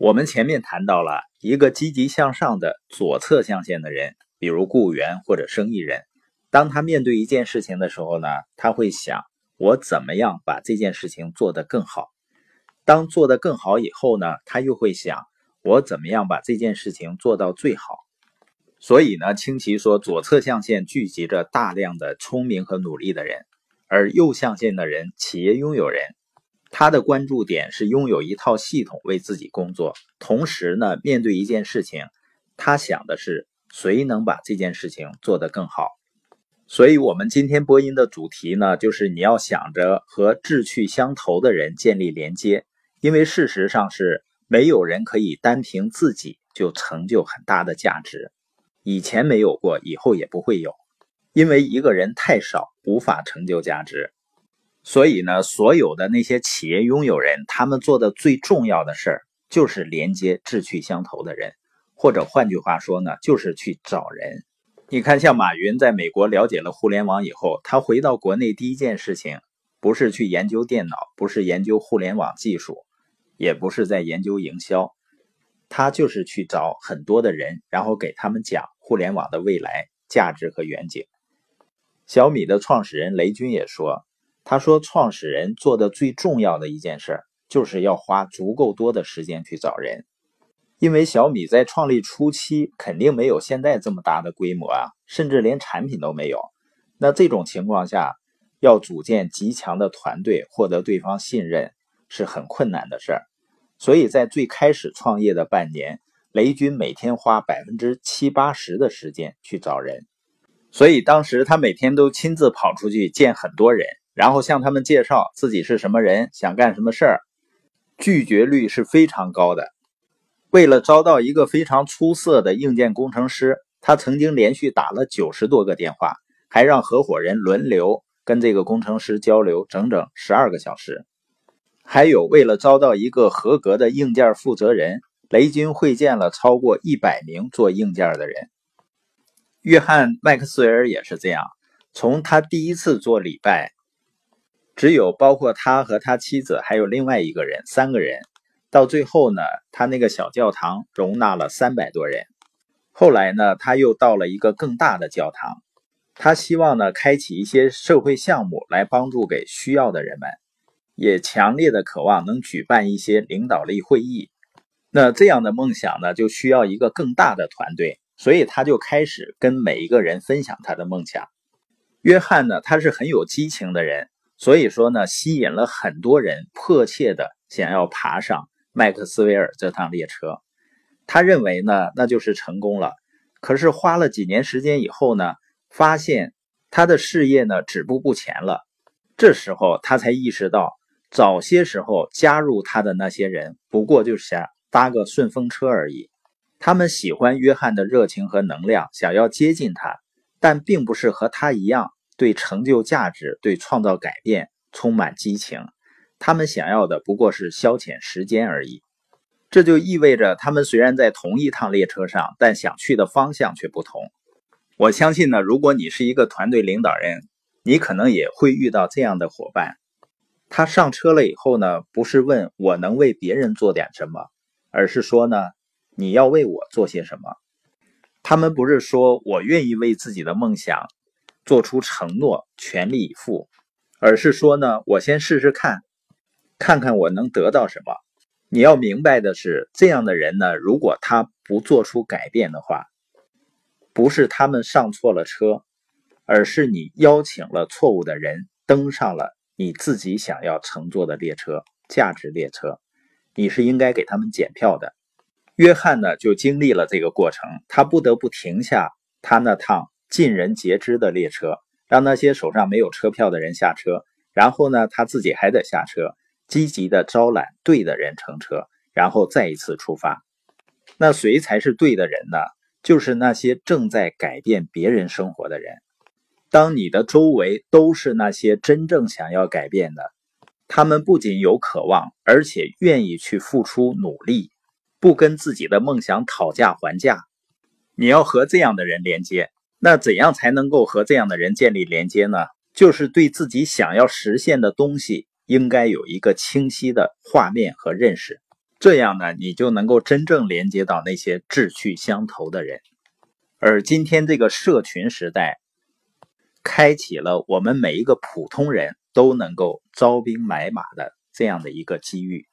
我们前面谈到了一个积极向上的左侧象限的人，比如雇员或者生意人，当他面对一件事情的时候呢，他会想我怎么样把这件事情做得更好。当做得更好以后呢，他又会想我怎么样把这件事情做到最好。所以呢，清奇说，左侧象限聚集着大量的聪明和努力的人，而右象限的人，企业拥有人。他的关注点是拥有一套系统为自己工作，同时呢，面对一件事情，他想的是谁能把这件事情做得更好。所以，我们今天播音的主题呢，就是你要想着和志趣相投的人建立连接，因为事实上是没有人可以单凭自己就成就很大的价值，以前没有过，以后也不会有，因为一个人太少，无法成就价值。所以呢，所有的那些企业拥有人，他们做的最重要的事儿就是连接志趣相投的人，或者换句话说呢，就是去找人。你看，像马云在美国了解了互联网以后，他回到国内第一件事情，不是去研究电脑，不是研究互联网技术，也不是在研究营销，他就是去找很多的人，然后给他们讲互联网的未来价值和远景。小米的创始人雷军也说。他说：“创始人做的最重要的一件事，就是要花足够多的时间去找人，因为小米在创立初期肯定没有现在这么大的规模啊，甚至连产品都没有。那这种情况下，要组建极强的团队，获得对方信任是很困难的事儿。所以在最开始创业的半年，雷军每天花百分之七八十的时间去找人，所以当时他每天都亲自跑出去见很多人。”然后向他们介绍自己是什么人，想干什么事儿，拒绝率是非常高的。为了招到一个非常出色的硬件工程师，他曾经连续打了九十多个电话，还让合伙人轮流跟这个工程师交流整整十二个小时。还有，为了招到一个合格的硬件负责人，雷军会见了超过一百名做硬件的人。约翰·麦克斯韦尔也是这样，从他第一次做礼拜。只有包括他和他妻子，还有另外一个人，三个人。到最后呢，他那个小教堂容纳了三百多人。后来呢，他又到了一个更大的教堂。他希望呢，开启一些社会项目来帮助给需要的人们，也强烈的渴望能举办一些领导力会议。那这样的梦想呢，就需要一个更大的团队，所以他就开始跟每一个人分享他的梦想。约翰呢，他是很有激情的人。所以说呢，吸引了很多人迫切的想要爬上麦克斯韦尔这趟列车。他认为呢，那就是成功了。可是花了几年时间以后呢，发现他的事业呢止步不前了。这时候他才意识到，早些时候加入他的那些人不过就是想搭个顺风车而已。他们喜欢约翰的热情和能量，想要接近他，但并不是和他一样。对成就价值、对创造改变充满激情，他们想要的不过是消遣时间而已。这就意味着，他们虽然在同一趟列车上，但想去的方向却不同。我相信呢，如果你是一个团队领导人，你可能也会遇到这样的伙伴。他上车了以后呢，不是问我能为别人做点什么，而是说呢，你要为我做些什么。他们不是说我愿意为自己的梦想。做出承诺，全力以赴，而是说呢，我先试试看，看看我能得到什么。你要明白的是，这样的人呢，如果他不做出改变的话，不是他们上错了车，而是你邀请了错误的人登上了你自己想要乘坐的列车——价值列车。你是应该给他们检票的。约翰呢，就经历了这个过程，他不得不停下他那趟。尽人皆知的列车，让那些手上没有车票的人下车，然后呢，他自己还得下车，积极的招揽对的人乘车，然后再一次出发。那谁才是对的人呢？就是那些正在改变别人生活的人。当你的周围都是那些真正想要改变的，他们不仅有渴望，而且愿意去付出努力，不跟自己的梦想讨价还价。你要和这样的人连接。那怎样才能够和这样的人建立连接呢？就是对自己想要实现的东西，应该有一个清晰的画面和认识。这样呢，你就能够真正连接到那些志趣相投的人。而今天这个社群时代，开启了我们每一个普通人都能够招兵买马的这样的一个机遇。